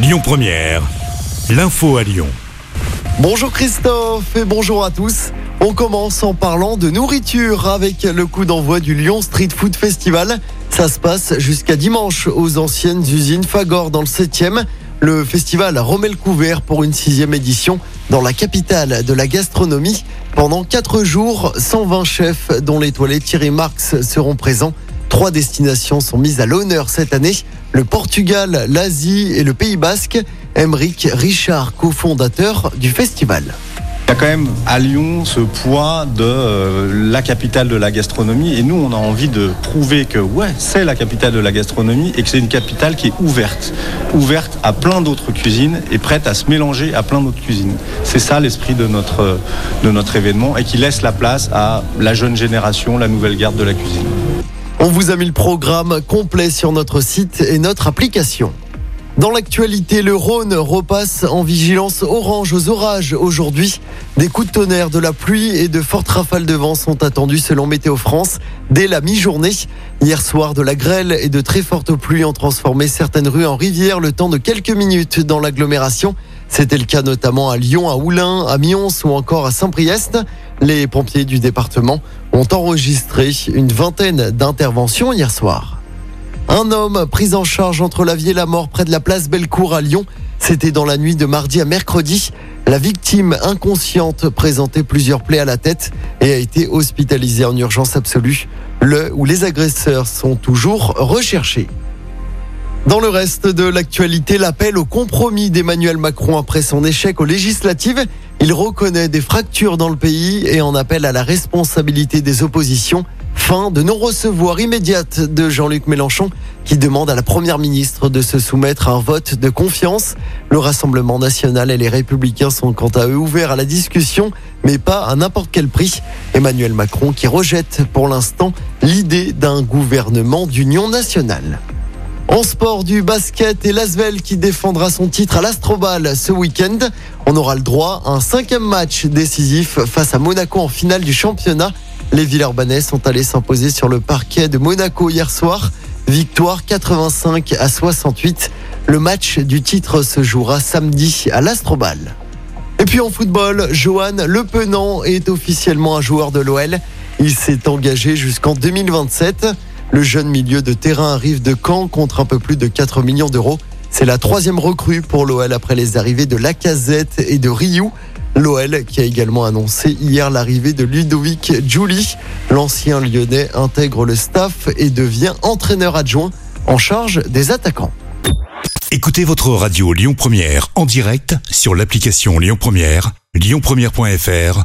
Lyon Première, l'info à Lyon. Bonjour Christophe et bonjour à tous. On commence en parlant de nourriture avec le coup d'envoi du Lyon Street Food Festival. Ça se passe jusqu'à dimanche aux anciennes usines Fagor dans le 7e. Le festival remet le couvert pour une sixième édition dans la capitale de la gastronomie. Pendant quatre jours, 120 chefs dont l'étoilé Thierry Marx seront présents. Trois destinations sont mises à l'honneur cette année. Le Portugal, l'Asie et le Pays Basque. Emeric Richard, cofondateur du festival. Il y a quand même à Lyon ce poids de euh, la capitale de la gastronomie et nous on a envie de prouver que ouais c'est la capitale de la gastronomie et que c'est une capitale qui est ouverte, ouverte à plein d'autres cuisines et prête à se mélanger à plein d'autres cuisines. C'est ça l'esprit de notre, de notre événement et qui laisse la place à la jeune génération, la nouvelle garde de la cuisine. On vous a mis le programme complet sur notre site et notre application. Dans l'actualité, le Rhône repasse en vigilance orange aux orages aujourd'hui. Des coups de tonnerre, de la pluie et de fortes rafales de vent sont attendus selon Météo France dès la mi-journée. Hier soir, de la grêle et de très fortes pluies ont transformé certaines rues en rivières le temps de quelques minutes dans l'agglomération. C'était le cas notamment à Lyon, à Oulin, à Mions ou encore à Saint-Priest. Les pompiers du département ont enregistré une vingtaine d'interventions hier soir. Un homme pris en charge entre la vie et la mort près de la place Bellecour à Lyon. C'était dans la nuit de mardi à mercredi. La victime inconsciente présentait plusieurs plaies à la tête et a été hospitalisée en urgence absolue. Le ou les agresseurs sont toujours recherchés. Dans le reste de l'actualité, l'appel au compromis d'Emmanuel Macron après son échec aux législatives. Il reconnaît des fractures dans le pays et en appelle à la responsabilité des oppositions. Fin de non-recevoir immédiate de Jean-Luc Mélenchon qui demande à la Première ministre de se soumettre à un vote de confiance. Le Rassemblement national et les Républicains sont quant à eux ouverts à la discussion, mais pas à n'importe quel prix. Emmanuel Macron qui rejette pour l'instant l'idée d'un gouvernement d'union nationale. En sport du basket et Lasvel qui défendra son titre à l'Astrobal ce week-end. On aura le droit à un cinquième match décisif face à Monaco en finale du championnat. Les Villeurbanais sont allés s'imposer sur le parquet de Monaco hier soir. Victoire 85 à 68. Le match du titre se jouera samedi à l'Astrobal. Et puis en football, Johan Le Penant est officiellement un joueur de l'OL. Il s'est engagé jusqu'en 2027. Le jeune milieu de terrain arrive de Caen contre un peu plus de 4 millions d'euros. C'est la troisième recrue pour l'OL après les arrivées de Lacazette et de Rioux. L'OL qui a également annoncé hier l'arrivée de Ludovic Giuli. L'ancien lyonnais intègre le staff et devient entraîneur adjoint en charge des attaquants. Écoutez votre radio Lyon Première en direct sur l'application Lyon Première, lyonpremière.fr